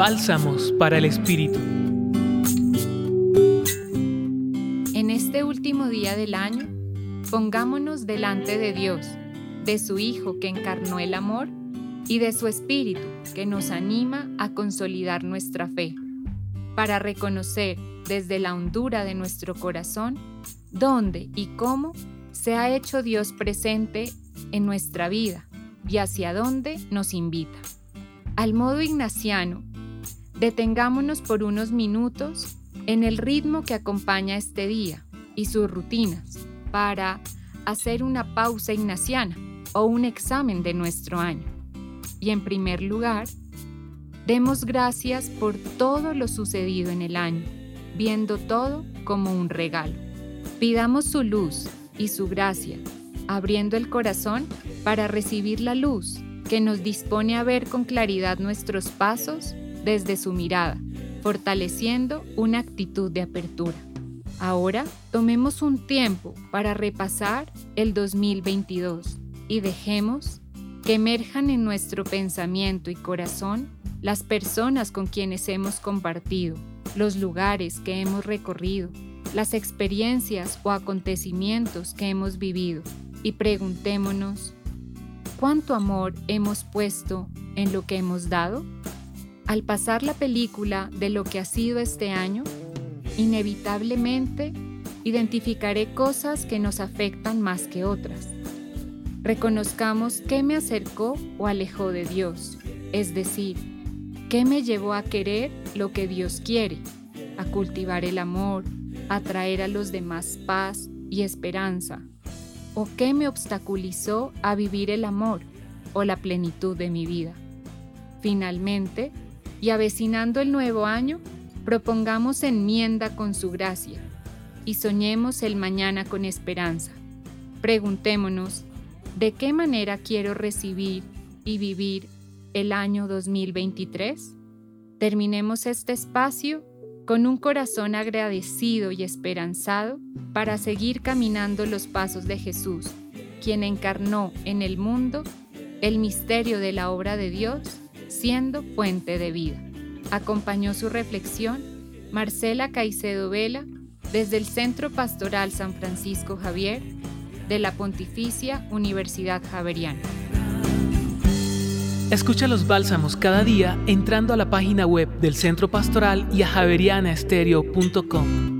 Bálsamos para el Espíritu. En este último día del año, pongámonos delante de Dios, de su Hijo que encarnó el amor y de su Espíritu que nos anima a consolidar nuestra fe, para reconocer desde la hondura de nuestro corazón dónde y cómo se ha hecho Dios presente en nuestra vida y hacia dónde nos invita. Al modo ignaciano, detengámonos por unos minutos en el ritmo que acompaña este día y sus rutinas para hacer una pausa ignaciana o un examen de nuestro año. Y en primer lugar, demos gracias por todo lo sucedido en el año, viendo todo como un regalo. Pidamos su luz y su gracia, abriendo el corazón para recibir la luz que nos dispone a ver con claridad nuestros pasos desde su mirada, fortaleciendo una actitud de apertura. Ahora tomemos un tiempo para repasar el 2022 y dejemos que emerjan en nuestro pensamiento y corazón las personas con quienes hemos compartido, los lugares que hemos recorrido, las experiencias o acontecimientos que hemos vivido y preguntémonos, ¿cuánto amor hemos puesto en lo que hemos dado? Al pasar la película de lo que ha sido este año, inevitablemente identificaré cosas que nos afectan más que otras. Reconozcamos qué me acercó o alejó de Dios, es decir, qué me llevó a querer lo que Dios quiere, a cultivar el amor, a traer a los demás paz y esperanza, o qué me obstaculizó a vivir el amor o la plenitud de mi vida. Finalmente, y avecinando el nuevo año, propongamos enmienda con su gracia y soñemos el mañana con esperanza. Preguntémonos, ¿de qué manera quiero recibir y vivir el año 2023? Terminemos este espacio con un corazón agradecido y esperanzado para seguir caminando los pasos de Jesús, quien encarnó en el mundo el misterio de la obra de Dios, siendo fuente de vida. Acompañó su reflexión Marcela Caicedo Vela desde el Centro Pastoral San Francisco Javier de la Pontificia Universidad Javeriana. Escucha los bálsamos cada día entrando a la página web del Centro Pastoral y a javerianaestereo.com.